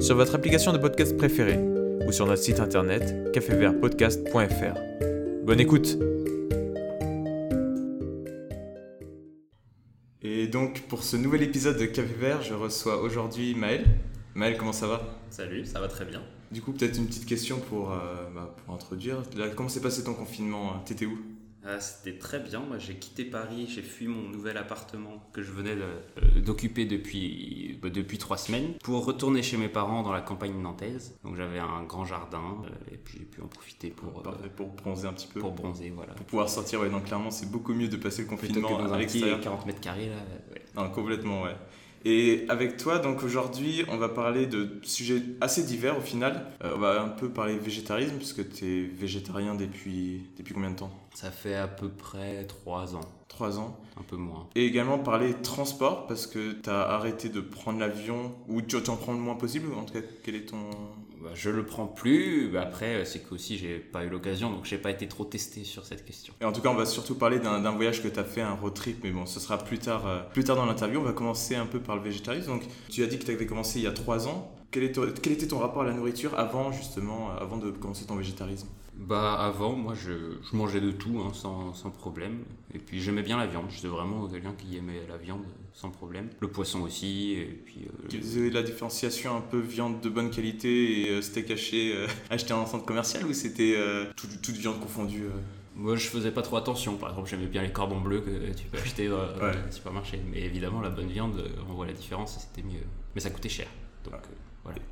sur votre application de podcast préférée ou sur notre site internet cafévertpodcast.fr. Bonne écoute Et donc pour ce nouvel épisode de Café Vert, je reçois aujourd'hui Maël. Maël, comment ça va? Salut, ça va très bien. Du coup, peut-être une petite question pour, euh, bah, pour introduire. Là, comment s'est passé ton confinement? T'étais où? Ah, C'était très bien. Moi, j'ai quitté Paris, j'ai fui mon nouvel appartement que je venais euh, d'occuper depuis, bah, depuis trois semaines pour retourner chez mes parents dans la campagne nantaise. Donc, j'avais un grand jardin euh, et puis j'ai pu en profiter pour, pour bronzer un petit peu. Pour bronzer, voilà. Pour pouvoir sortir, ouais. Donc, clairement, c'est beaucoup mieux de passer le confinement dans à l'extérieur. 40 mètres carrés, là. Ouais. Non, complètement, ouais. Et avec toi, donc aujourd'hui, on va parler de sujets assez divers au final. Euh, on va un peu parler végétarisme, puisque tu es végétarien depuis, depuis combien de temps? Ça fait à peu près 3 ans. 3 ans Un peu moins. Et également parler transport, parce que tu as arrêté de prendre l'avion, ou tu en prends le moins possible, en tout cas, quel est ton... Bah, je le prends plus. Bah, après, c'est qu'aussi, j'ai pas eu l'occasion, donc j'ai pas été trop testé sur cette question. Et en tout cas, on va surtout parler d'un voyage que tu as fait, un road trip, mais bon, ce sera plus tard, euh, plus tard dans l'interview. On va commencer un peu par le végétarisme. Donc, tu as dit que tu avais commencé il y a 3 ans. Quel, était ton rapport à la nourriture avant, justement, euh, avant de commencer ton végétarisme? Bah avant, moi je, je mangeais de tout hein, sans, sans, problème. Et puis j'aimais bien la viande. J'étais vraiment quelqu'un qui aimait la viande sans problème. Le poisson aussi. Et puis, euh, la différenciation un peu viande de bonne qualité et euh, steak haché euh, acheté en centre commercial ou c'était toute viande confondue Moi je faisais pas trop attention. Par exemple, j'aimais bien les cordons bleus que tu peux acheter dans le supermarché. Mais évidemment, la bonne viande, on voit la différence et c'était mieux. Mais ça coûtait cher. Donc,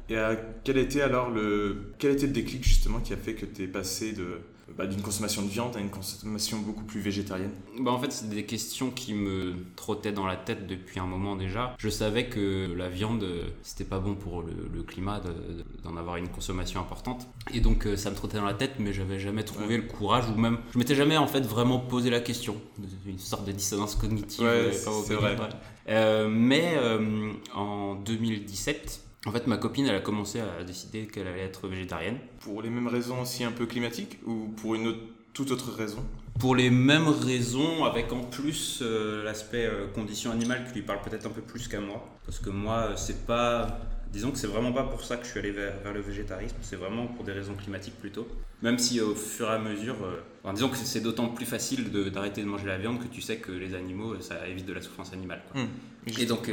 et quel était alors le, quel était le déclic justement qui a fait que tu es passé de, bah, d'une consommation de viande à une consommation beaucoup plus végétarienne? Bah En fait, c'est des questions qui me trottaient dans la tête depuis un moment déjà. Je savais que la viande, c'était pas bon pour le, climat d'en avoir une consommation importante. Et donc, euh, ça me trottait dans la tête, mais j'avais jamais trouvé le courage ou même. Je m'étais jamais en fait vraiment posé la question. Une sorte de dissonance cognitive. Ouais, euh, c'est vrai. Euh, mais en 2017, en fait, ma copine, elle a commencé à décider qu'elle allait être végétarienne. Pour les mêmes raisons aussi un peu climatiques ou pour une autre, toute autre raison? Pour les mêmes raisons, avec en plus euh, l'aspect euh, condition animale qui lui parle peut-être un peu plus qu'à moi. Parce que moi, euh, c'est pas. Disons que c'est vraiment pas pour ça que je suis allé vers, le végétarisme, c'est vraiment pour des raisons climatiques plutôt. Même si au fur et à mesure, disons que c'est d'autant plus facile d'arrêter de, manger la viande que tu sais que les animaux, ça évite de la souffrance animale. Hum, et donc,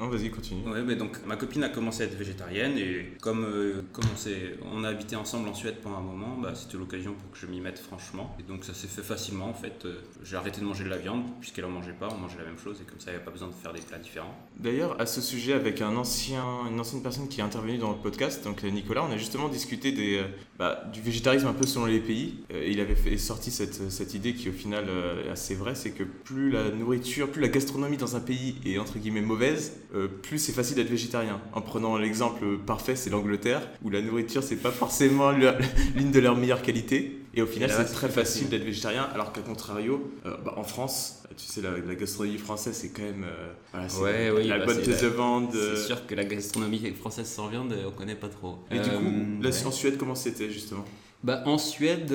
non, vas-y, continue. Ouais, mais donc ma copine a commencé à être végétarienne et comme, euh, comme on, on, a habité ensemble en Suède pendant un moment, bah, c'était l'occasion pour que je m'y mette franchement. Et donc ça s'est fait facilement en fait. Euh, j'ai arrêté de manger de la viande puisqu'elle en mangeait pas, on mangeait la même chose et comme ça il n'y avait pas besoin de faire des plats différents. D'ailleurs, à ce sujet, avec un ancien, une ancienne personne qui est intervenue dans le podcast, donc euh, Nicolas, on a justement discuté des, bah, du végétarisme un peu selon les pays. il avait fait, sorti cette, cette idée qui au final est assez vraie, c'est que plus la nourriture, plus la gastronomie dans un pays est entre guillemets mauvaise, plus c'est facile d'être végétarien. En prenant l'exemple parfait, c'est l'Angleterre, où la nourriture, c'est pas forcément l'une de leurs meilleures qualités. Et au final, c'est très facile d'être végétarien, alors qu'à contrario, euh, bah, en France, tu sais, la, gastronomie française, c'est quand même euh, ouais, oui, la bah, bonne pièce de vente. C'est sûr que la gastronomie française sans viande, on connaît pas trop. Et du coup, euh, là, en Suède, comment c'était justement? Bah, en Suède,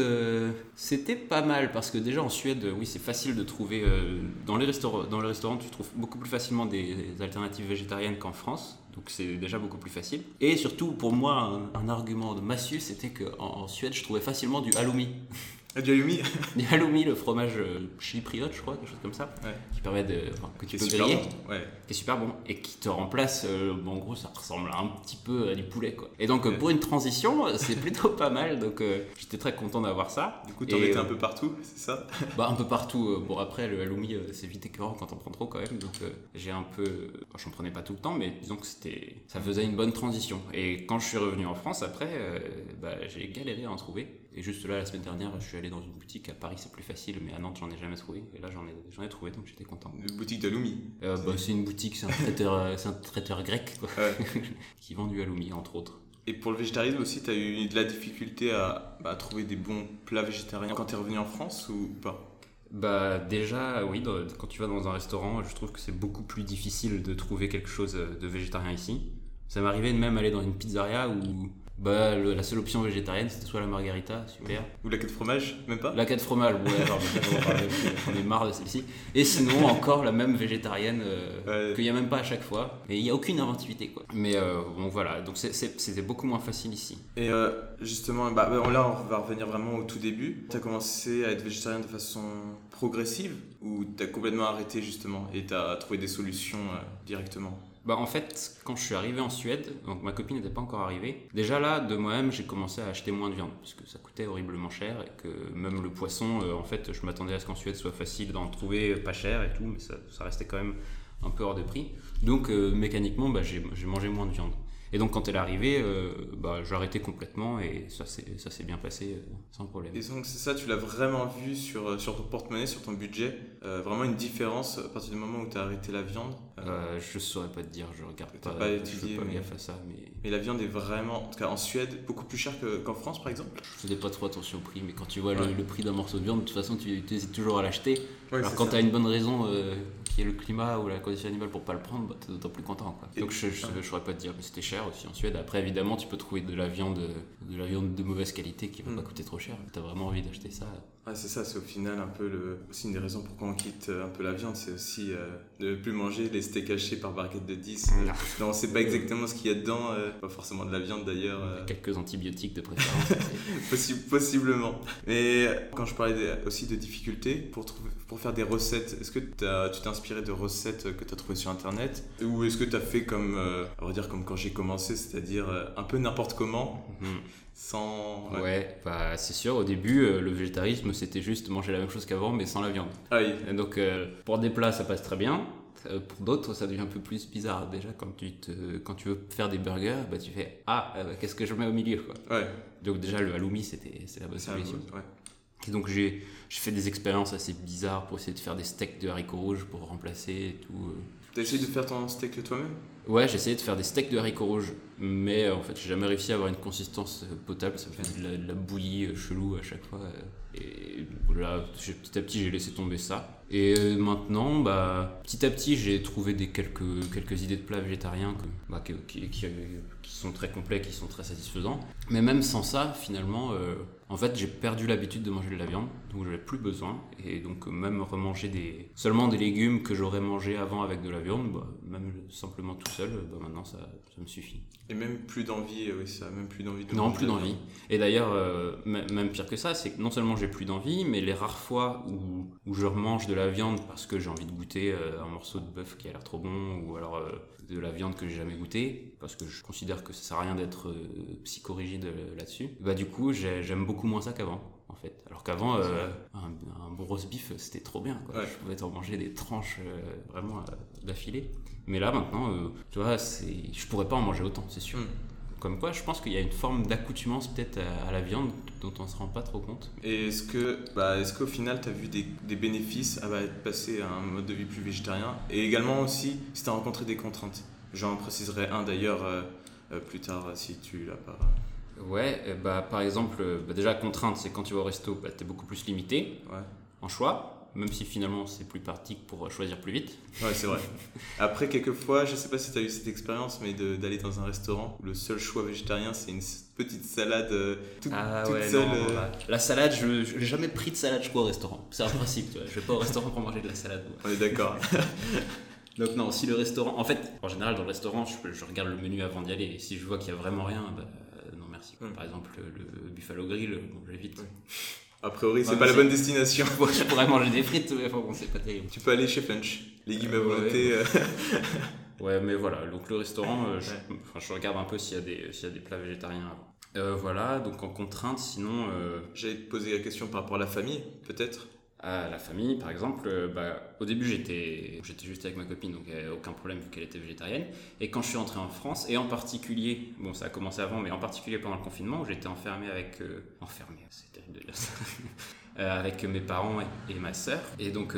c'était pas mal parce que déjà en Suède, oui, c'est facile de trouver dans les restaurants. Dans les restaurants, tu trouves beaucoup plus facilement des alternatives végétariennes qu'en France. Donc c'est déjà beaucoup plus facile. Et surtout, pour moi, un, argument de massue, c'était qu'en en Suède, je trouvais facilement du halloumi. Du halloumi Du halloumi, le fromage euh, chypriote, je crois, quelque chose comme ça, qui permet de. que tu peux griller. ouais. Qui est super bon. Et qui te remplace, euh, en gros, ça ressemble un petit peu à du poulet, quoi. Et donc, pour une transition, c'est plutôt pas mal. Donc, euh, j'étais très content d'avoir ça. Du coup, tu en étais un peu partout, c'est ça? Bah, un peu partout. Bon, après, le halloumi, c'est vite écœurant quand on prend trop, quand même. Donc, j'ai un peu. J'en prenais pas tout le temps, mais disons que c'était. Ça faisait une bonne transition. Et quand je suis revenu en France, après, bah, j'ai galéré à en trouver. Et juste là, la semaine dernière, je suis allé dans une boutique. À Paris, c'est plus facile, mais à Nantes, j'en ai jamais trouvé. Et là, j'en ai, j'en ai trouvé, donc j'étais content. Une boutique d'Aloumi euh, bah, C'est une boutique, c'est un traiteur, euh, c'est un traiteur grec, quoi, qui vend du Aloumi, entre autres. Et pour le végétarisme aussi, tu as eu de la difficulté à, bah, à trouver des bons plats végétariens quand tu es revenu en France ou pas? Bah déjà oui, quand tu vas dans un restaurant, je trouve que c'est beaucoup plus difficile de trouver quelque chose de végétarien ici. Ça m'arrivait de même aller dans une pizzeria où bah, la seule option végétarienne, c'était soit la margarita, super. Ou la quête de fromage, même pas La quête de fromage, ouais, alors, on est marre de celle-ci. Et sinon, encore la même végétarienne euh, qu'il n'y a même pas à chaque fois. Et il n'y a aucune inventivité, quoi. Mais euh, bon, voilà, donc c'était beaucoup moins facile ici. Et euh, justement, bah, bah, là, on va revenir vraiment au tout début. Tu as commencé à être végétarien de façon progressive ou tu as complètement arrêté, justement, et tu as trouvé des solutions directement? Bah, en fait, quand je suis arrivé en Suède, donc ma copine n'était pas encore arrivée, déjà là, de moi-même, j'ai commencé à acheter moins de viande, parce que ça coûtait horriblement cher, et que même le poisson, euh, en fait, je m'attendais à ce qu'en Suède soit facile d'en trouver pas cher et tout, mais ça, ça, restait quand même un peu hors de prix. Donc euh, mécaniquement, bah, j'ai mangé moins de viande. Et donc quand elle est arrivée, euh, bah, j'ai arrêté complètement et ça s'est bien passé euh, sans problème. Et donc c'est ça, tu l'as vraiment vu sur, euh, sur ton porte-monnaie, sur ton budget Vraiment une différence à partir du moment où tu as arrêté la viande Je saurais pas te dire, je regarde pas, pas étudié, pas mais... à ça. Mais... mais... la viande est vraiment, en tout cas en Suède, beaucoup plus chère qu'en France par exemple Je faisais pas trop attention au prix, mais quand tu vois le, prix d'un morceau de viande, de toute façon tu hésites toujours à l'acheter. Alors quand tu as une bonne raison qui est le climat ou la condition animale pour pas le prendre, bah, tu es d'autant plus content. Donc je ne saurais pas te dire, mais c'était cher aussi en Suède. Après, évidemment, tu peux trouver de la viande de, la viande de mauvaise qualité qui va pas mm. coûter trop cher. Tu as vraiment envie d'acheter ça. C'est ça, c'est au final un peu le, aussi une des raisons pourquoi on quitte un peu la viande, c'est aussi euh, de ne plus manger les steaks hachés par barquette de 10. Euh, non, on sait pas exactement ce qu'il y a dedans, euh, pas forcément de la viande d'ailleurs. Quelques antibiotiques de préférence. possiblement. Mais quand je parlais aussi de difficultés pour, trouver, pour faire des recettes, est-ce que tu t'es inspiré de recettes que tu as trouvées sur internet? Ou est-ce que tu as fait comme, on va dire, comme quand j'ai commencé, c'est-à-dire un peu n'importe comment? Mhm. Sans. Ouais, bah, c'est sûr, au début, euh, le végétarisme, c'était juste manger la même chose qu'avant, mais sans la viande. Ah oui. Et donc, euh, pour des plats, ça passe très bien. Euh, pour d'autres, ça devient un peu plus bizarre. Déjà, quand tu, te, quand tu veux faire des burgers, bah, tu fais Ah, qu'est-ce que je mets au milieu quoi. Ouais. Donc, déjà, le halloumi, c'était la bonne solution. Ouais. Et donc, j'ai fait des expériences assez bizarres pour essayer de faire des steaks de haricots rouges pour remplacer et tout. T'as essayé de faire ton steak toi-même? Ouais, j'ai essayé de faire des steaks de haricots rouges, mais euh, en fait, j'ai jamais réussi à avoir une consistance euh, potable. Ça me fait de la, bouillie euh, chelou à chaque fois. Et là, petit à petit, j'ai laissé tomber ça. Et maintenant, bah, petit à petit, j'ai trouvé des quelques, quelques idées de plats végétariens bah, qui, sont très complets, qui sont très satisfaisants. Mais même sans ça, finalement, en fait, j'ai perdu l'habitude de manger de la viande, donc je n'avais plus besoin. Et donc, même remanger des, seulement des légumes que j'aurais mangé avant avec de la viande, bah, même simplement tout seul, bah, maintenant ça, ça, me suffit. Et même plus d'envie, oui, ça, même plus d'envie de Non, plus d'envie. Et d'ailleurs, euh, même pire que ça, c'est que non seulement j'ai plus d'envie, mais les rares fois où, où, je remange de la viande parce que j'ai envie de goûter euh, un morceau de bœuf qui a l'air trop bon, ou alors euh, de la viande que j'ai jamais goûté, parce que je considère que ça sert à rien d'être psychorigide là-dessus, bah du coup, j'aime beaucoup moins ça qu'avant en fait. Alors qu'avant, euh, un, bon roast beef, c'était trop bien. Je pouvais en manger des tranches euh, vraiment euh, d'affilée. Mais là, maintenant, tu vois, je pourrais pas en manger autant, c'est sûr. Hmm. Comme quoi, je pense qu'il y a une forme d'accoutumance peut-être à, la viande dont on se rend pas trop compte. Et est-ce que, bah, est-ce qu'au final, tu as vu des, des bénéfices à être passé à un mode de vie plus végétarien? Et également aussi, si tu as rencontré des contraintes. J'en préciserai un d'ailleurs plus tard si tu l'as pas. Ouais, euh, bah, par exemple, euh, bah, déjà, contrainte, c'est quand tu vas au resto, bah, tu es beaucoup plus limité en choix, même si finalement c'est plus pratique pour choisir plus vite. Ouais, c'est vrai. Après, quelquefois, je sais pas si tu as eu cette expérience, mais d'aller dans un restaurant où le seul choix végétarien, c'est une petite salade euh, toute, ah, ouais, seule. la salade, je n'ai jamais pris de salade, je crois, au restaurant. C'est un principe, tu vois. Je vais pas au restaurant pour manger de la salade. On est d'accord. Donc non, si le restaurant... En fait, en général, dans le restaurant, je, je regarde le menu avant d'y aller. Et si je vois qu'il y a vraiment rien, bah, par exemple, le, Buffalo Grill, bon, j'évite. A priori, c'est pas la bonne destination. je pourrais manger des frites, mais bon, c'est pas terrible. Tu peux aller chez Flunch, légumes à volonté. Euh. ouais, mais voilà, donc le restaurant, euh, je, regarde un peu s'il y, a des, y a des plats végétariens euh, voilà, donc en contrainte, sinon. J'allais te poser la question par rapport à la famille, peut-être à la famille, par exemple, euh, bah, au début j'étais j'étais juste avec ma copine, donc avait aucun problème vu qu'elle était végétarienne. Et quand je suis rentré en France, et en particulier, bon ça a commencé avant, mais en particulier pendant le confinement, où j'étais enfermé avec... Euh, enfermé, c'est terrible. Euh, avec mes parents et, ma sœur. Et donc,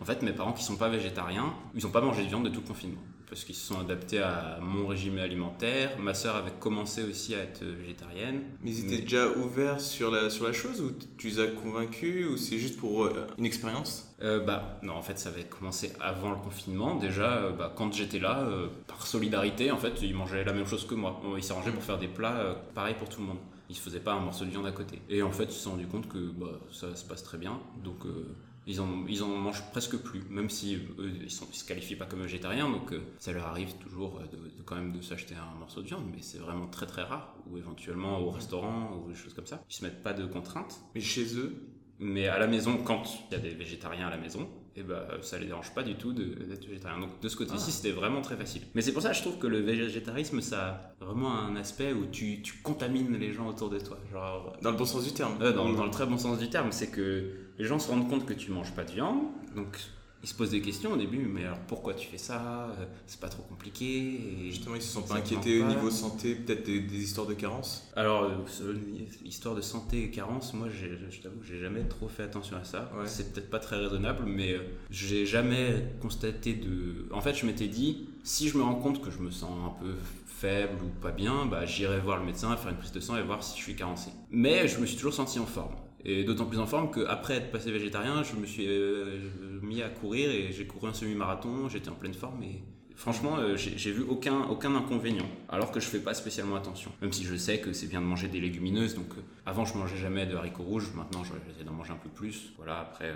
en fait, mes parents qui sont pas végétariens, ils n'ont pas mangé de viande de tout le confinement parce qu'ils se sont adaptés à mon régime alimentaire. Ma sœur avait commencé aussi à être végétarienne. Mais ils étaient déjà ouverts sur la, sur la chose ou tu les as convaincus ou c'est juste pour euh, une expérience? Euh, bah non en fait ça avait commencé avant le confinement déjà euh, bah, quand j'étais là par solidarité en fait ils mangeaient la même chose que moi. Ils s'arrangeaient pour faire des plats pareils pour tout le monde. Ils se faisaient pas un morceau de viande à côté. Et en fait ils se sont rendu compte que bah, ça se passe très bien. Donc ils en, ils en mangent presque plus, même si eux, ils, sont, se qualifient pas comme végétariens, donc euh, ça leur arrive toujours de, quand même de s'acheter un morceau de viande, mais c'est vraiment très très rare, ou éventuellement au restaurant ou des choses comme ça. Ils se mettent pas de contraintes. Mais chez eux? Mais à la maison, quand il y a des végétariens à la maison, et ben ça les dérange pas du tout d'être végétarien. Donc de ce côté-ci, ah. c'était vraiment très facile. Mais c'est pour ça que je trouve que le végétarisme, ça a vraiment un aspect où tu, tu contamines les gens autour de toi. Genre, dans le bon sens du terme. Euh, dans, dans, le très bon sens du terme, c'est que les gens se rendent compte que tu manges pas de viande, donc ils se posent des questions au début, mais alors pourquoi tu fais ça euh, C'est pas trop compliqué. Et Justement, ils se sont pas inquiétés au niveau santé, peut-être des, histoires de carence? Alors, euh, histoire de santé et carence, moi je, t'avoue que j'ai jamais trop fait attention à ça. C'est peut-être pas très raisonnable, mais euh, j'ai jamais constaté de. En fait, je m'étais dit, si je me rends compte que je me sens un peu faible ou pas bien, bah, j'irai voir le médecin, faire une prise de sang et voir si je suis carencé. Mais je me suis toujours senti en forme. Et d'autant plus en forme qu'après être passé végétarien, je me suis euh, mis à courir et j'ai couru un semi-marathon, j'étais en pleine forme et franchement, euh, j'ai vu aucun, aucun inconvénient. Alors que je fais pas spécialement attention. Même si je sais que c'est bien de manger des légumineuses. Donc euh, avant, je mangeais jamais de haricots rouges. Maintenant, j'essaie d'en manger un peu plus. Voilà, après,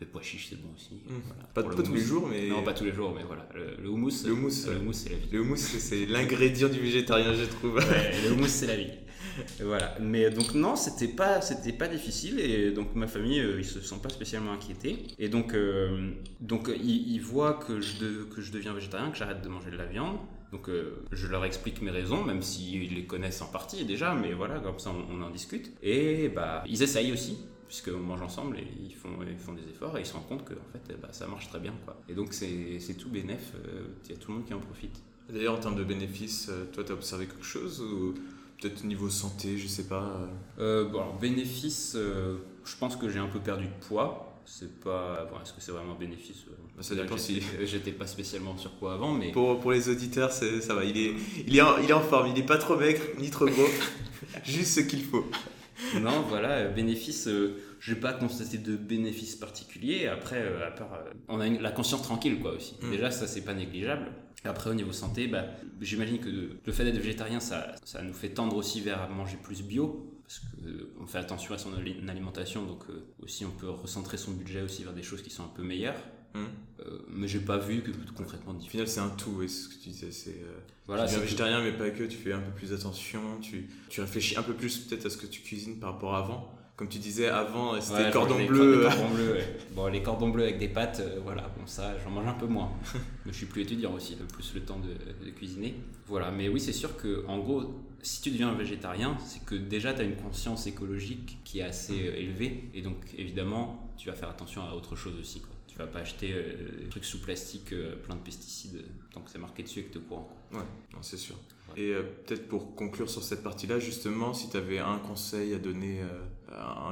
les pois chiches, c'est bon aussi. Mmh. Pas, tous les jours, mais. Non, pas tous les jours, mais voilà. Le, houmous, le houmous, c'est la vie. Le houmous, c'est l'ingrédient du végétarien, je trouve. le houmous, c'est la vie voilà. Mais donc non, c'était pas, c'était pas difficile et donc ma famille, euh, ils se sont pas spécialement inquiétés. Et donc, euh, donc ils, voient que je, que je deviens végétarien, que j'arrête de manger de la viande. Donc je leur explique mes raisons, même s'ils les connaissent en partie déjà, mais voilà, comme ça on, en discute. Et bah ils essayent aussi, puisqu'on mange ensemble et ils font, ils font des efforts et ils se rendent compte que en fait, bah, ça marche très bien. Quoi. Et donc c'est tout bénéf, il y a tout le monde qui en profite. D'ailleurs, en termes de bénéfices, toi, tu as observé quelque chose Peut-être niveau santé, je sais pas. Euh, bon, alors, bénéfice, euh, je pense que j'ai un peu perdu de poids. C'est pas. Bon, Est-ce que c'est vraiment bénéfice euh, bah, Ça dépend si. J'étais pas spécialement sur poids avant, mais. Pour, pour les auditeurs, ça va. Il est, il, est en, il est en forme. Il est pas trop maigre ni trop gros. Juste ce qu'il faut. non, voilà, bénéfice. je n'ai pas constaté de bénéfice particulier. Après, à part, on a la conscience tranquille, quoi, aussi. Hmm. Déjà, ça, c'est pas négligeable. Après, au niveau santé, bah, j'imagine que le fait d'être végétarien, ça, ça, nous fait tendre aussi vers manger plus bio, parce qu'on fait attention à son alimentation, donc euh, aussi on peut recentrer son budget aussi vers des choses qui sont un peu meilleures. Hum. Euh, mais j'ai pas vu que concrètement Au final, c'est un tout, et ce que tu disais, c'est. Euh, voilà, tu végétarien, mais pas que, tu fais un peu plus attention, tu, tu réfléchis un peu plus peut-être à ce que tu cuisines par rapport à avant comme tu disais avant, c'était ouais, cordon bleu. cordons bleus, Bon, les cordons bleus avec des pâtes, euh, voilà, bon, ça, j'en mange un peu moins. Mais je suis plus étudiant aussi, plus le temps de, cuisiner. Voilà, mais oui, c'est sûr que, en gros, si tu deviens végétarien, c'est que déjà tu as une conscience écologique qui est assez euh, élevée, et donc évidemment, tu vas faire attention à autre chose aussi. Quoi. Tu vas pas acheter euh, des trucs sous plastique plein de pesticides tant que c'est marqué dessus et que tu es au courant. Ouais, c'est sûr. Et peut-être pour conclure sur cette partie-là, justement, si tu avais un conseil à donner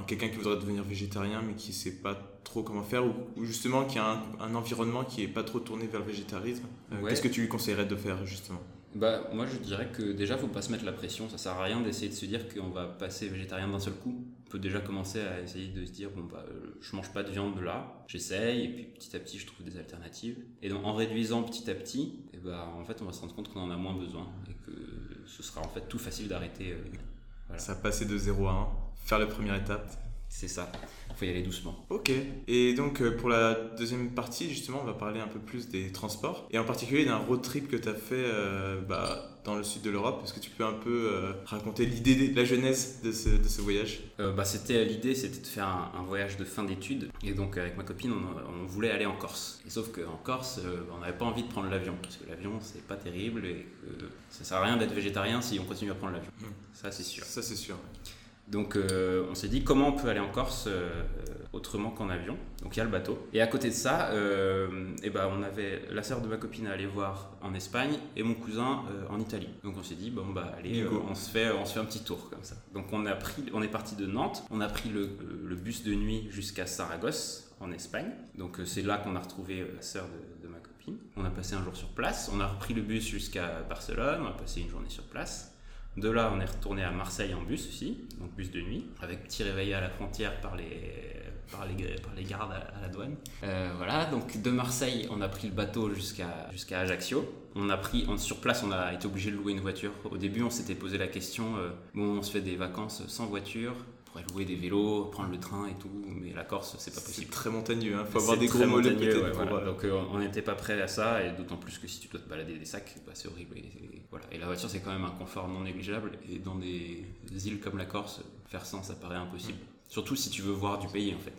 quelqu'un qui voudrait devenir végétarien mais qui sait pas trop comment faire ou, justement qui a un, environnement qui est pas trop tourné vers le végétarisme, euh, qu'est-ce que tu lui conseillerais de faire justement? Bah, moi je dirais que déjà faut pas se mettre la pression, ça sert à rien d'essayer de se dire qu'on va passer végétarien d'un seul coup. Peut déjà commencer à essayer de se dire bon bah je mange pas de viande là, j'essaye et puis petit à petit je trouve des alternatives. Et donc en réduisant petit à petit, et eh bah, en fait on va se rendre compte qu'on en a moins besoin et que ce sera en fait tout facile d'arrêter. Euh. Ça passer de 0 à 1 faire la première étape. C'est ça, il faut y aller doucement. Ok, et donc euh, pour la deuxième partie, justement, on va parler un peu plus des transports, et en particulier d'un road trip que tu as fait euh, bah, dans le sud de l'Europe. Est-ce que tu peux un peu euh, raconter l'idée, la genèse de ce, de ce voyage? Bah, c'était L'idée, c'était de faire un, voyage de fin d'études, et donc avec ma copine, on, voulait aller en Corse. Et sauf qu'en Corse, on n'avait pas envie de prendre l'avion, parce que l'avion, c'est pas terrible, et que ça sert à rien d'être végétarien si on continue à prendre l'avion. Mmh. Ça, c'est sûr. Ça, c'est sûr. Donc euh, on s'est dit comment on peut aller en Corse euh, autrement qu'en avion? Donc il y a le bateau. Et à côté de ça, euh, eh ben, on avait la sœur de ma copine à aller voir en Espagne et mon cousin en Italie. Donc on s'est dit bon bah allez, on se fait on se fait un petit tour comme ça. Donc on a pris on est parti de Nantes, on a pris le, le bus de nuit jusqu'à Saragosse en Espagne. Donc c'est là qu'on a retrouvé la sœur de, de ma copine. On a passé un jour sur place. On a repris le bus jusqu'à Barcelone. On a passé une journée sur place. De là, on est retourné à Marseille en bus aussi, donc bus de nuit, avec petit réveil à la frontière par les, gardes à, la douane. Euh, voilà, donc de Marseille, on a pris le bateau jusqu'à Ajaccio. On a pris, sur place, on a été obligé de louer une voiture. Au début, on s'était posé la question, euh, on se fait des vacances sans voiture, louer des vélos, prendre le train et tout, mais la Corse, c'est pas possible. C'est très montagneux, il hein. faut avoir des gros mollets peut-être. Euh, Donc euh, on n'était pas prêt à ça, et d'autant plus que si tu dois te balader des sacs, bah, c'est horrible. Et, voilà. et la voiture, c'est quand même un confort non négligeable, et dans des, îles comme la Corse, faire sans, ça paraît impossible. Surtout si tu veux voir du pays en fait.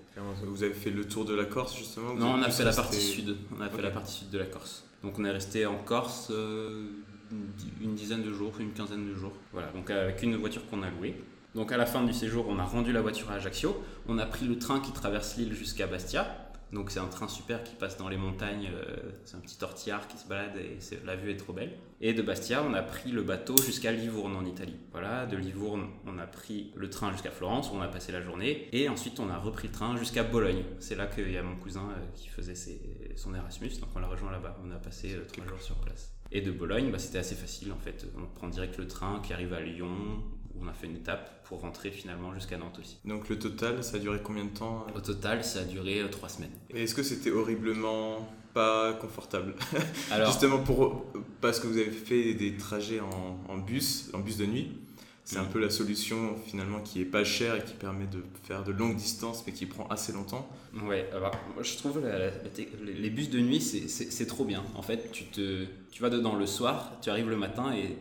Vous avez fait le tour de la Corse justement Non, on a fait la partie sud. On a fait la partie sud de la Corse. Donc on est resté en Corse euh, une dizaine de jours, une quinzaine de jours. Voilà, donc avec une voiture qu'on a louée. Donc à la fin du séjour, on a rendu la voiture à Ajaccio, on a pris le train qui traverse l'île jusqu'à Bastia. Donc c'est un train super qui passe dans les montagnes, euh, c'est un petit tortillard qui se balade et la vue est trop belle. Et de Bastia, on a pris le bateau jusqu'à Livourne en Italie. Voilà, de Livourne, on a pris le train jusqu'à Florence, où on a passé la journée, et ensuite on a repris le train jusqu'à Bologne. C'est là qu'il y a mon cousin euh, qui faisait son Erasmus, donc on l'a rejoint là-bas. On a passé euh, trois jours sur place. Et de Bologne, bah, c'était assez facile en fait. On prend direct le train qui arrive à Lyon, on a fait une étape pour rentrer finalement jusqu'à Nantes aussi. Donc le total, ça a duré combien de temps Au total, ça a duré euh, trois semaines. Et est-ce que c'était horriblement pas confortable Alors, Justement pour, parce que vous avez fait des trajets en, en bus, en bus de nuit. C'est un mm. peu la solution finalement qui est pas chère et qui permet de faire de longues distances mais qui prend assez longtemps. Ouais, alors, moi je trouve les bus de nuit c'est trop bien. En fait, tu, te, tu vas dedans le soir, tu arrives le matin et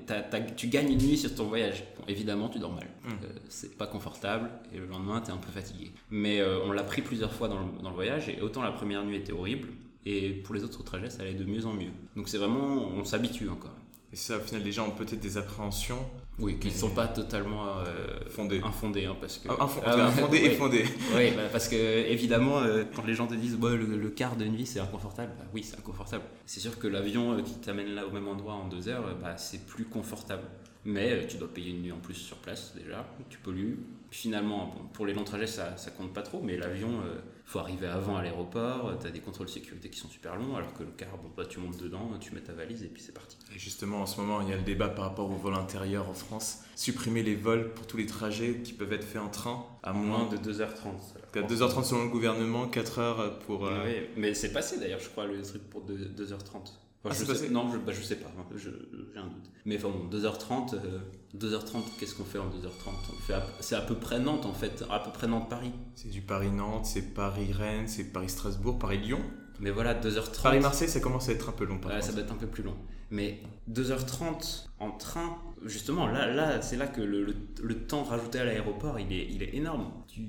tu gagnes une nuit sur ton voyage. évidemment, tu dors mal. Mm. Euh, c'est pas confortable et le lendemain, tu es un peu fatigué. Mais euh, on l'a pris plusieurs fois dans le, dans le voyage et autant la première nuit était horrible et pour les autres trajets, ça allait de mieux en mieux. Donc c'est vraiment, on s'habitue encore. Et ça, au final, les gens ont peut-être des appréhensions. Oui, qui ne sont pas totalement euh, fondées. infondées. Hein, parce que... Ah, ah et fondées. oui, bah, parce que évidemment, euh, quand les gens te disent bah, le, quart de nuit c'est inconfortable, bah, oui, c'est inconfortable. C'est sûr que l'avion euh, qui t'amène là au même endroit en deux heures, bah, c'est plus confortable. Mais tu dois payer une nuit en plus sur place déjà, tu pollues. Finalement, pour les longs trajets, ça, ça compte pas trop, mais l'avion, faut arriver avant à l'aéroport, tu as des contrôles de sécurité qui sont super longs, alors que le car, bon, bah, tu montes dedans, tu mets ta valise et puis c'est parti. Et justement, en ce moment, il y a le débat par rapport au vol intérieur en France. Supprimer les vols pour tous les trajets qui peuvent être faits en train à moins, de 2h30. 2h30 selon le gouvernement, 4h pour... Euh, oui, mais c'est passé d'ailleurs, je crois, le truc pour 2h30. Ah, je sais, non, je, bah, je sais pas, j'ai un doute. Mais enfin bon, 2h30, 2h30, euh, qu'est-ce qu'on fait en 2h30 C'est à peu près Nantes en fait, à peu près Nantes-Paris. C'est du Paris-Nantes, c'est Paris-Rennes, c'est Paris-Strasbourg, Paris-Lyon. Mais voilà, 2h30. Paris-Marseille, ça commence à être un peu long. ça va être un peu plus long. Mais 2h30 en train, justement, là, là c'est là que le, le, temps rajouté à l'aéroport, il est, il est énorme. Tu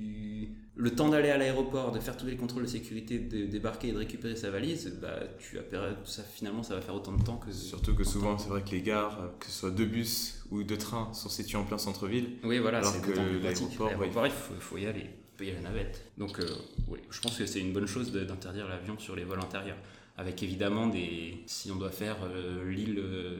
le temps d'aller à l'aéroport, de faire tous les contrôles de sécurité, de débarquer et de récupérer sa valise, bah, tu as, ça, finalement ça va faire autant de temps que. Surtout que souvent c'est vrai que les gares, que ce soit de bus ou de train, sont situées en plein centre-ville. Oui, voilà, alors que l'aéroport, il faut, y aller, il y la navette. Donc, euh, oui, je pense que c'est une bonne chose d'interdire l'avion sur les vols intérieurs. Avec évidemment des. Si on doit faire euh, l'île. Euh,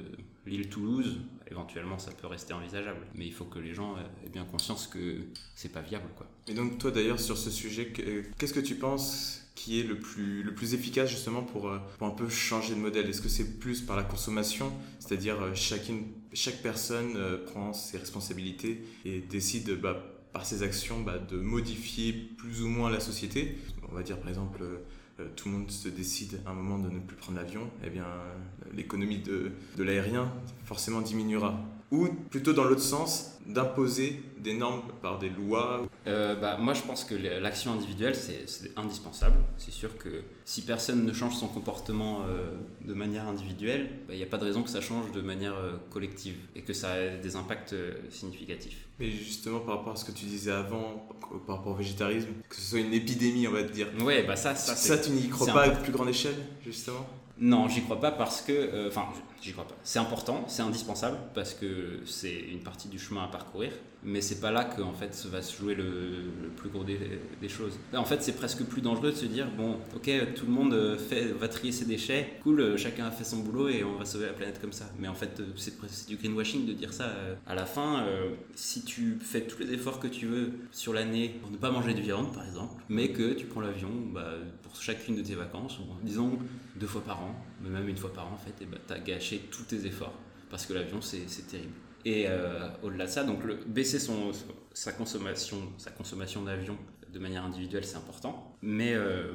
l'île Toulouse, éventuellement ça peut rester envisageable. Mais il faut que les gens aient bien conscience que c'est pas viable. Quoi. Et donc toi d'ailleurs sur ce sujet, qu'est-ce que tu penses qui est le plus, le plus efficace justement pour, euh, pour un peu changer de modèle? Est-ce que c'est plus par la consommation, c'est-à-dire euh, chacune, chaque personne euh, prend ses responsabilités et décide bah, par ses actions bah, de modifier plus ou moins la société On va dire par exemple tout le monde se décide à un moment de ne plus prendre l'avion, eh bien l'économie de, de l'aérien forcément diminuera. Ou plutôt dans l'autre sens, d'imposer des normes par des lois euh, bah, Moi, je pense que l'action individuelle, c'est indispensable. C'est sûr que si personne ne change son comportement euh, de manière individuelle, bah, il n'y a pas de raison que ça change de manière euh, collective et que ça ait des impacts significatifs. Mais justement, par rapport à ce que tu disais avant, par rapport au végétarisme, que ce soit une épidémie, on va te dire. Ouais, bah ça, ça, ça tu n'y crois pas à plus grande échelle, justement? Non, j'y crois pas parce que. Enfin, j'y crois pas. C'est important, c'est indispensable parce que c'est une partie du chemin à parcourir. mais c'est pas là que fait va se jouer le, plus gros des, choses. En fait, c'est presque plus dangereux de se dire bon, ok, tout le monde euh, va trier ses déchets, cool, euh, chacun a fait son boulot et on va sauver la planète comme ça. Mais en fait, c'est du greenwashing de dire ça. À la fin, si tu fais tous les efforts que tu veux sur l'année pour ne pas manger de viande, par exemple, mais que tu prends l'avion bah, pour chacune de tes vacances, ou disons deux fois par an, mais même une fois par an en fait, et bah, tu as gâché tous tes efforts parce que l'avion c'est terrible. Et euh, au-delà de ça, donc le, baisser son, sa consommation, sa consommation d'avion de manière individuelle, c'est important. Mais euh,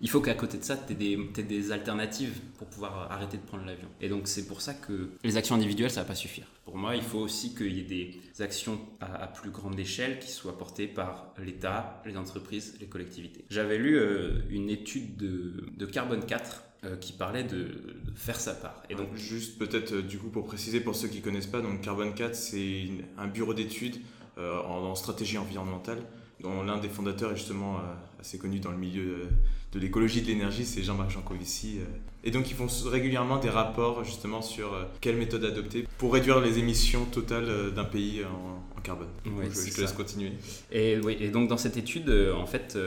il faut qu'à côté de ça, tu aies, des alternatives pour pouvoir arrêter de prendre l'avion. Et donc c'est pour ça que les actions individuelles, ça va pas suffire. Pour moi, il faut aussi qu'il y ait des actions à, plus grande échelle qui soient portées par l'État, les entreprises, les collectivités. J'avais lu euh, une étude de, de Carbone 4 euh, qui parlait de, faire sa part. Juste peut-être du coup pour préciser pour ceux qui connaissent pas, donc Carbone 4 c'est un bureau d'études en, stratégie environnementale dont l'un des fondateurs est justement assez connu dans le milieu de l'écologie de l'énergie, c'est Jean-Marc Jancovici. Euh. Et donc ils font régulièrement des rapports justement sur euh, quelle méthode adopter pour réduire les émissions totales euh, d'un pays en, carbone. je, te laisse continuer. Et, oui, et donc dans cette étude, en fait,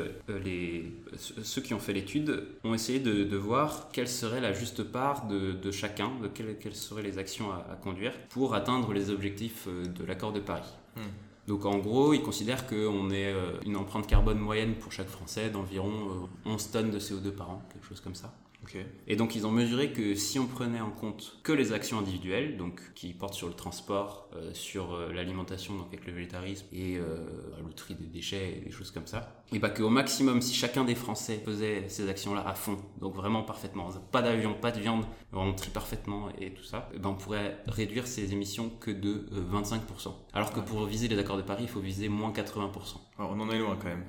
les, ceux qui ont fait l'étude ont essayé de, voir quelle serait la juste part de, chacun, de quelles, seraient les actions à, conduire pour atteindre les objectifs de l'accord de Paris. Hmm. Donc en gros, ils considèrent qu'on est euh, une empreinte carbone moyenne pour chaque Français d'environ 11 euh, tonnes de CO2 par an, quelque chose comme ça. Et donc ils ont mesuré que si on prenait en compte que les actions individuelles, donc qui portent sur le transport, euh, sur euh, l'alimentation, donc avec le végétarisme et euh, l'outerie des déchets et des choses comme ça, et bah qu'au maximum, si chacun des Français faisait ces actions-là à fond, donc vraiment parfaitement, pas d'avion, pas de viande, on trie parfaitement et tout ça, ben on pourrait réduire ces émissions que de 25%. Alors que pour viser les accords de Paris, il faut viser moins 80%. Alors on en est loin quand même.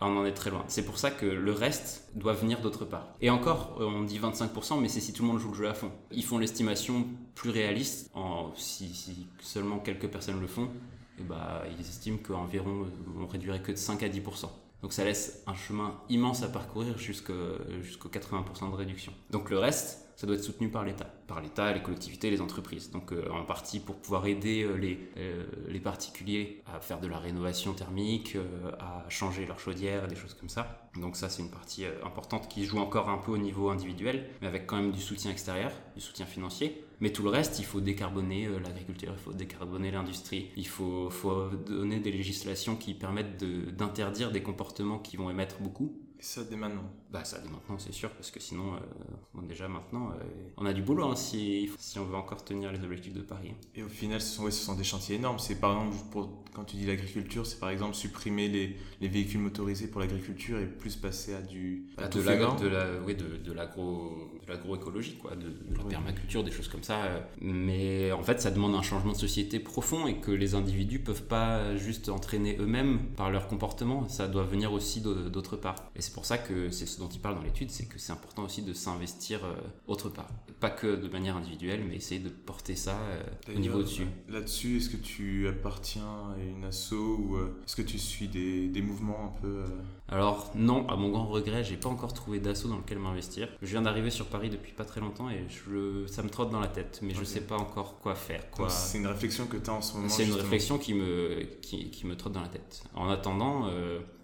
Ah, on en est très loin. C'est pour ça que le reste doit venir d'autre part. Et encore, euh, on dit 25%, mais c'est si tout le monde joue le jeu à fond. Ils font l'estimation plus réaliste, en, si, seulement quelques personnes le font, et bah, ils estiment qu'environ on réduirait que de 5 à 10%. Donc ça laisse un chemin immense à parcourir jusqu'au 80% de réduction. Donc le reste, ça doit être soutenu par l'État, par l'État, les collectivités, les entreprises. Donc euh, en partie pour pouvoir aider euh, les, euh, les particuliers à faire de la rénovation thermique, à changer leur chaudière, des choses comme ça. Donc ça c'est une partie importante qui joue encore un peu au niveau individuel, mais avec quand même du soutien extérieur, du soutien financier. Mais tout le reste, il faut décarboner l'agriculture, il faut décarboner l'industrie, il faut, faut donner des législations qui permettent d'interdire des comportements qui vont émettre beaucoup ça dès maintenant Bah ça dès maintenant c'est sûr parce que sinon euh, déjà maintenant euh, on a du boulot hein, si, si on veut encore tenir les objectifs de Paris. Et au final ce sont, ce sont des chantiers énormes. C'est par exemple pour, quand tu dis l'agriculture c'est par exemple supprimer les, les véhicules motorisés pour l'agriculture et plus passer à du à de, la, de la oui, de, de l'agro de l'agroécologie quoi de, la permaculture des choses comme ça. Euh. Mais en fait ça demande un changement de société profond et que les individus peuvent pas juste entraîner eux-mêmes par leur comportement. Ça doit venir aussi d'autre part. Et c'est pour ça que c'est ce dont il parle dans l'étude, c'est que c'est important aussi de s'investir euh, autre part. Pas que de manière individuelle, mais essayer de porter ça euh, au niveau au-dessus. Là-dessus, est-ce que tu appartiens à une asso ou est-ce que tu suis des, des mouvements un peu Alors non, à mon grand regret, j'ai pas encore trouvé d'asso dans lequel m'investir. Je viens d'arriver sur Paris depuis pas très longtemps et je, ça me trotte dans la tête, mais je sais pas encore quoi faire. Quoi... C'est une réflexion que tu as en ce moment C'est une réflexion qui me, qui, qui, me trotte dans la tête. En attendant,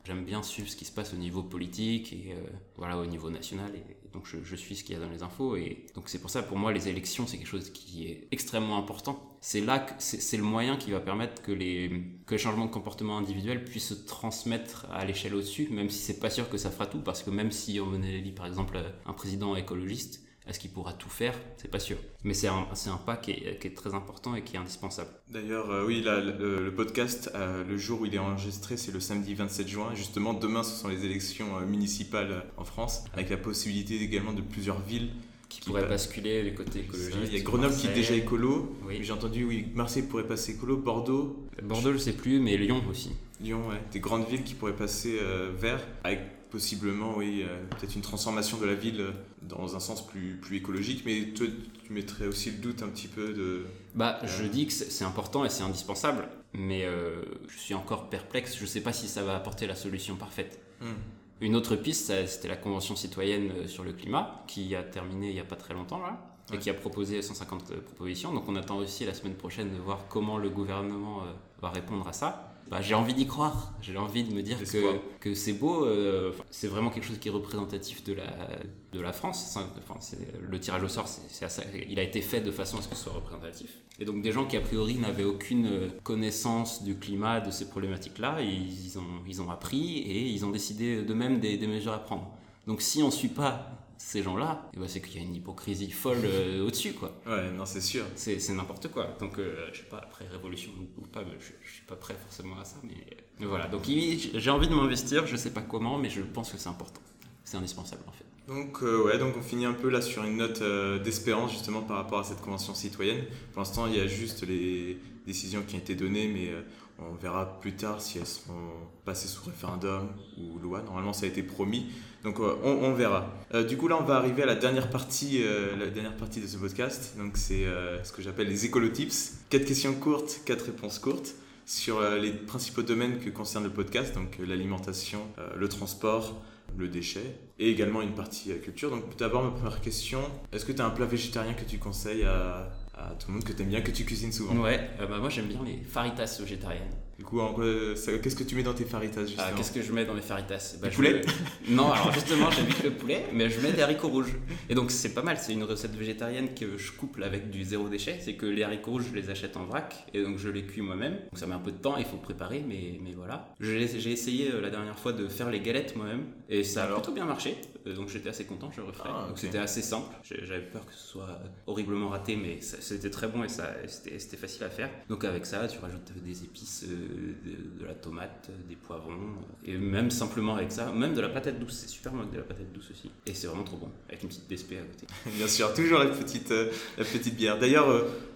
J'aime bien suivre ce qui se passe au niveau politique et euh, voilà au niveau national et, donc je, suis ce qu'il y a dans les infos et donc c'est pour ça pour moi les élections c'est quelque chose qui est extrêmement important. C'est là que c'est le moyen qui va permettre que les que changements de comportement individuel puissent se transmettre à l'échelle au-dessus, même si c'est pas sûr que ça fera tout parce que même si on élire par exemple un président écologiste, est-ce qu'il pourra tout faire? C'est pas sûr. Mais c'est un, un, pas qui est, qui est, très important et qui est indispensable. D'ailleurs, euh, oui, là, le, podcast, euh, le jour où il est enregistré, c'est le samedi 27 juin. Justement, demain, ce sont les élections euh, municipales en France, avec la possibilité également de plusieurs villes qui, pourraient basculer les côtés écologiques. Il y a Grenoble qui est déjà écolo. Oui. J'ai entendu, oui, Marseille pourrait passer écolo, Bordeaux. Bordeaux, je sais plus, mais Lyon aussi. Lyon, ouais. Des grandes villes qui pourraient passer vert, avec possiblement, oui, euh, peut-être une transformation de la ville euh, dans un sens plus, plus écologique, mais toi, tu mettrais aussi le doute un petit peu de... Bah, je dis que c'est important et c'est indispensable, mais euh, je suis encore perplexe, je ne sais pas si ça va apporter la solution parfaite. Hmm. Une autre piste, c'était la Convention citoyenne sur le climat, qui a terminé il n'y a pas très longtemps, là et qui a proposé 150 propositions. Donc on attend aussi la semaine prochaine de voir comment le gouvernement va répondre à ça. Bah, j'ai envie d'y croire. J'ai envie de me dire que, que c'est beau. Euh, c'est vraiment quelque chose qui est représentatif de la, de la France. Enfin, le tirage au sort, il a été fait de façon à ce que ce soit représentatif. Et donc des gens qui a priori n'avaient aucune connaissance du climat, de ces problématiques-là, ils, ont, ils ont appris et ils ont décidé de même des, des mesures à prendre. Donc si on ne suit pas ces gens-là, eh ben, c'est qu'il y a une hypocrisie folle euh, au-dessus, quoi. Ouais, non, c'est sûr. C'est, n'importe quoi. Donc, euh, je sais pas, après révolution ou pas, je, je, suis pas prêt forcément à ça, mais, voilà. Donc, j'ai envie de m'investir, je sais pas comment, mais je pense que c'est important. C'est indispensable, en fait. Donc, euh, ouais, donc on finit un peu là sur une note d'espérance, justement, par rapport à cette convention citoyenne. Pour l'instant, il y a juste les décisions qui ont été données, mais on verra plus tard si elles seront passées sous référendum ou loi. Normalement, ça a été promis. Donc, euh, on, verra. Euh, du coup, là, on va arriver à la dernière partie, euh, la dernière partie de ce podcast. Donc, c'est ce que j'appelle les écolotips. Quatre questions courtes, quatre réponses courtes sur les principaux domaines que concerne le podcast. Donc, l'alimentation, le transport, le déchet et également une partie culture. Donc, d'abord, ma première question est-ce que tu as un plat végétarien que tu conseilles à tout le monde que tu aimes bien, que tu cuisines souvent. Ouais, euh, bah moi j'aime bien les faritas végétariennes. Du coup, qu'est-ce que tu mets dans tes faritas ah, justement Qu'est-ce que je mets dans mes faritas? Bah, poulet Non, alors justement, j'évite le poulet, mais je mets des haricots rouges. Et donc c'est pas mal, c'est une recette végétarienne que je couple avec du zéro déchet. C'est que les haricots rouges, je les achète en vrac et donc je les cuis moi-même. Donc ça met un peu de temps, il faut préparer, mais, mais voilà. J'ai essayé euh, la dernière fois de faire les galettes moi-même et ça a plutôt bien marché. Euh, donc j'étais assez content, je le referai. Ah, donc c'était assez simple. J'avais peur que ce soit horriblement raté, mais c'était très bon et c'était facile à faire. Donc avec ça, tu rajoutes des épices, euh, de, la tomate, des poivrons, et même simplement avec ça, même de la patate douce. C'est super bon de la patate douce aussi. Et c'est vraiment trop bon, avec une petite BSP à côté. Bien sûr, toujours la petite, euh, la petite bière. D'ailleurs,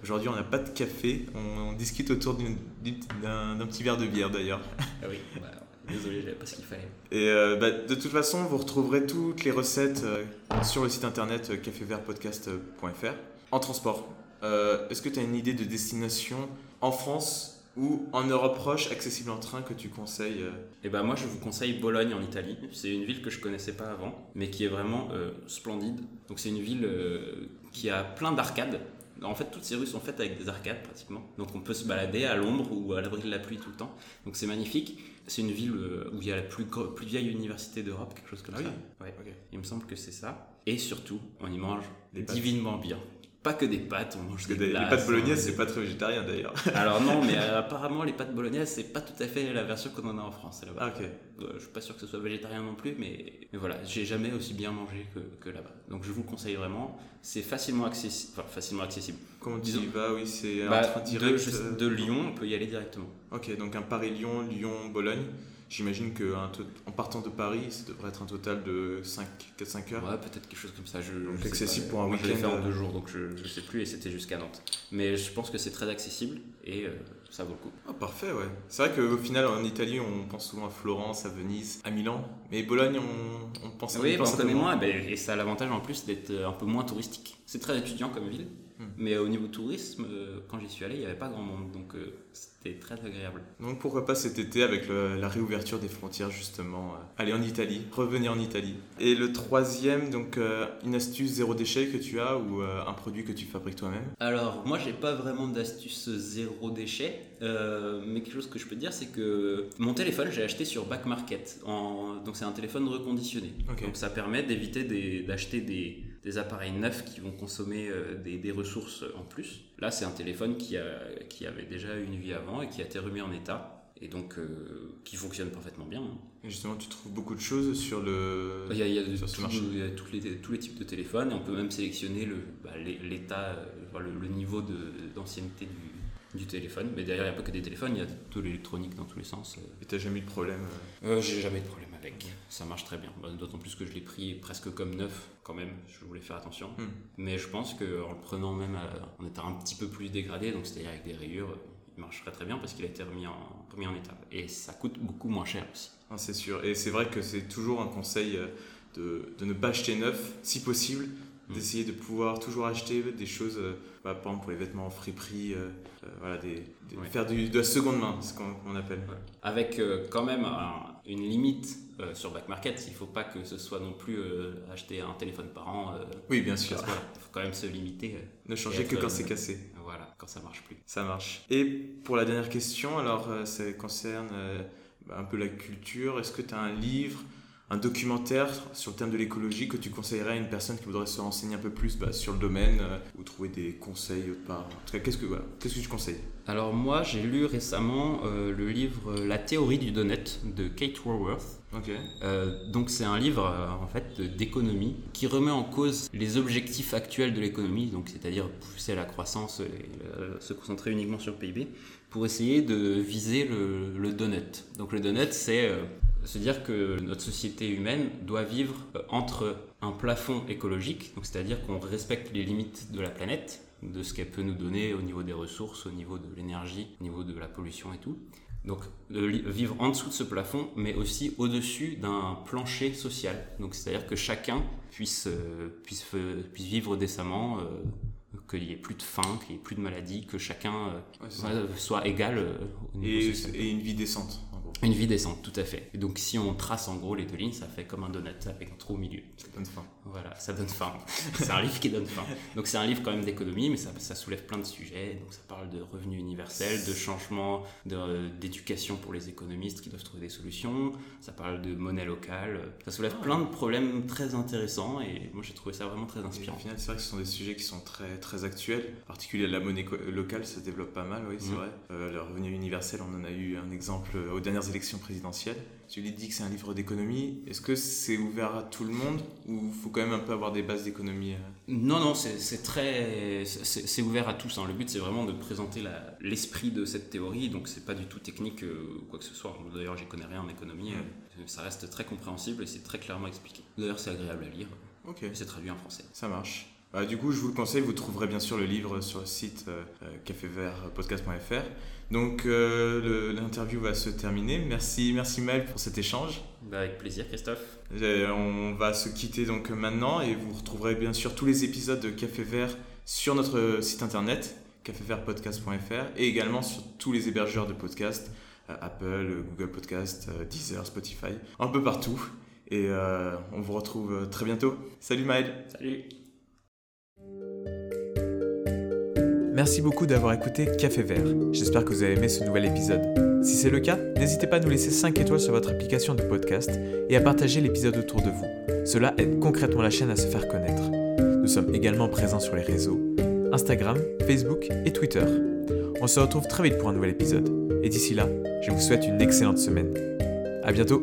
aujourd'hui on n'a pas de café, on, discute autour d'un petit verre de bière d'ailleurs. Ah oui, bah, Désolé, j'avais pas ce qu'il fallait. Et euh, bah, de toute façon, vous retrouverez toutes les recettes euh, sur le site internet euh, cafévertpodcast.fr. En transport, est-ce que tu as une idée de destination en France ou en Europe proche accessible en train que tu conseilles Eh ben moi je vous conseille Bologne en Italie. C'est une ville que je connaissais pas avant, mais qui est vraiment splendide. Donc c'est une ville qui a plein d'arcades. En fait, toutes ces rues sont faites avec des arcades pratiquement. Donc on peut se balader à l'ombre ou à l'abri de la pluie tout le temps. Donc c'est magnifique. C'est une ville euh, où il y a la plus, plus vieille université d'Europe, quelque chose comme ah ça. Ouais. Il me semble que c'est ça. Et surtout, on y mange divinement bien. Pas que des pâtes, on mange des, Les pâtes bolognaises, c'est pas très végétarien d'ailleurs. Alors non, mais euh, apparemment les pâtes bolognaises, c'est pas tout à fait la version qu'on en a en France là-bas. Ah, ok. Euh, je suis pas sûr que ce soit végétarien non plus, mais, mais voilà, j'ai jamais aussi bien mangé que, que là-bas. Donc je vous le conseille vraiment. C'est facilement accessible. Enfin, facilement accessible. Comment tu y vas Oui, c'est un bah, train direct. De, de Lyon, on peut y aller directement. Ok, donc un Paris-Lyon, Lyon-Bologne. J'imagine qu'en partant de Paris, ça devrait être un total de 5, 4-5 heures. Ouais, peut-être quelque chose comme ça. Je, donc accessible pour un week-end. Je l'ai fait en deux jours, donc je ne sais plus, et c'était jusqu'à Nantes. Mais je pense que c'est très accessible et euh, ça vaut le coup. Ah, parfait, ouais. C'est vrai qu'au final, en Italie, on pense souvent à Florence, à Venise, à Milan. Mais Bologne, on, on pense à Oui, on, on connaît moins, et ça a l'avantage en plus d'être un peu moins touristique. C'est très étudiant comme ville. Hmm. Mais au niveau tourisme, euh, quand j'y suis allé, il n'y avait pas grand monde, donc euh, c'était très agréable. Donc pourquoi pas cet été avec la réouverture des frontières justement, euh, aller en Italie, revenir en Italie. Et le troisième, donc une astuce zéro déchet que tu as ou un produit que tu fabriques toi-même? Alors moi j'ai pas vraiment d'astuce zéro déchet, mais quelque chose que je peux dire c'est que mon téléphone j'ai acheté sur Back Market, en... donc c'est un téléphone reconditionné. Donc ça permet d'éviter d'acheter des des appareils neufs qui vont consommer euh, des, ressources en plus. Là, c'est un téléphone qui, a, qui avait déjà une vie avant et qui a été remis en état et donc euh, qui fonctionne parfaitement bien. Hein. Et justement, tu trouves beaucoup de choses sur le il y a, il y a ce marché. Il y a tous les, tous les types de téléphones et on peut même sélectionner le, bah, l'état, euh, le, le, niveau d'ancienneté du, du téléphone. Mais derrière, il n'y a pas que des téléphones, il y a tout l'électronique dans tous les sens. Et tu n'as jamais eu de problème euh, J'ai jamais eu de problème avec. Ça marche très bien. Bah, d'autant plus que je l'ai pris presque comme neuf quand même. Je voulais faire attention. Hmm. Mais je pense qu'en le prenant même en étant un petit peu plus dégradé, donc c'est-à-dire avec des rayures, il marcherait très bien parce qu'il a été remis en, remis en état. Et ça coûte beaucoup moins cher aussi. Ah, c'est sûr. Et c'est vrai que c'est toujours un conseil euh, de, de ne pas acheter neuf, si possible. D'essayer de pouvoir toujours acheter des choses, euh, bah, par exemple pour les vêtements en friperie, euh, euh, voilà, des, faire du, de la seconde main, ce qu'on appelle. Avec quand même une limite sur Back Market, il ne faut pas que ce soit non plus acheter un téléphone par an. oui, bien sûr. Il faut quand même se limiter. ne changer que quand c'est cassé. Voilà, quand ça marche plus. Ça marche. Et pour la dernière question, alors ça concerne un peu la culture. Est-ce que tu as un livre un documentaire sur le thème de l'écologie que tu conseillerais à une personne qui voudrait se renseigner un peu plus bah, sur le domaine euh, ou trouver des conseils autre part En tout cas, qu'est-ce que, voilà, qu'est-ce que tu conseilles? Alors moi, j'ai lu récemment euh, le livre La théorie du donut de Kate Raworth. Euh, donc c'est un livre en fait d'économie qui remet en cause les objectifs actuels de l'économie, donc c'est-à-dire pousser la croissance et se concentrer uniquement sur le PIB, pour essayer de viser le, le donut. Donc le donut, c'est se dire que notre société humaine doit vivre euh, entre un plafond écologique, c'est-à-dire qu'on respecte les limites de la planète, de ce qu'elle peut nous donner au niveau des ressources, au niveau de l'énergie, au niveau de la pollution et tout. Donc de vivre en dessous de ce plafond, mais aussi au-dessus d'un plancher social. Donc c'est-à-dire que chacun puisse, euh, puisse, puisse vivre décemment, euh, qu'il n'y ait plus de faim, qu'il n'y ait plus de maladies, que chacun soit égal au niveau et, social. Et une vie décente. Une vie décente, tout à fait. Et donc si on trace en gros les deux lignes, ça fait comme un donut avec un trou au milieu. Ça donne faim. Voilà, ça donne faim. c'est un livre qui donne faim. Donc c'est un livre quand même d'économie, mais ça, ça, soulève plein de sujets. Donc ça parle de revenus universels, de changement d'éducation pour les économistes qui doivent trouver des solutions. Ça parle de monnaie locale. Ça soulève ah. plein de problèmes très intéressants et moi j'ai trouvé ça vraiment très inspirant. au final, c'est vrai que ce sont des sujets qui sont très, très actuels. En particulier la monnaie locale, ça se développe pas mal, oui, c'est mm. vrai. Euh, le revenu universel, on en a eu un exemple aux dernières élections présidentielles. Tu lui dis que c'est un livre d'économie. Est-ce que c'est ouvert à tout le monde ou faut quand même un peu avoir des bases d'économie euh Non, non, c'est très, c'est ouvert à tous. Hein. Le but c'est vraiment de présenter l'esprit de cette théorie. Donc c'est pas du tout technique euh, ou quoi que ce soit. D'ailleurs, j'y connais rien en économie. Euh, ça reste très compréhensible et c'est très clairement expliqué. D'ailleurs, c'est agréable à lire. Ok. C'est traduit en français. Ça marche. Bah, du coup, je vous le conseille, vous trouverez bien sûr le livre sur le site euh, cafévertpodcast.fr. Donc euh, l'interview va se terminer. Merci, merci Mel pour cet échange. Bah, avec plaisir Christophe. on va se quitter donc maintenant et vous retrouverez bien sûr tous les épisodes de Café Vert sur notre site internet cafévertpodcast.fr et également sur tous les hébergeurs de podcasts euh, Apple, Google Podcast, Deezer, Spotify, un peu partout. Et on vous retrouve très bientôt. Salut Maël. Salut. Merci beaucoup d'avoir écouté Café Vert. J'espère que vous avez aimé ce nouvel épisode. Si c'est le cas, n'hésitez pas à nous laisser 5 étoiles sur votre application de podcast et à partager l'épisode autour de vous. Cela aide concrètement la chaîne à se faire connaître. Nous sommes également présents sur les réseaux Instagram, Facebook et Twitter. On se retrouve très vite pour un nouvel épisode. Et d'ici là, je vous souhaite une excellente semaine. A bientôt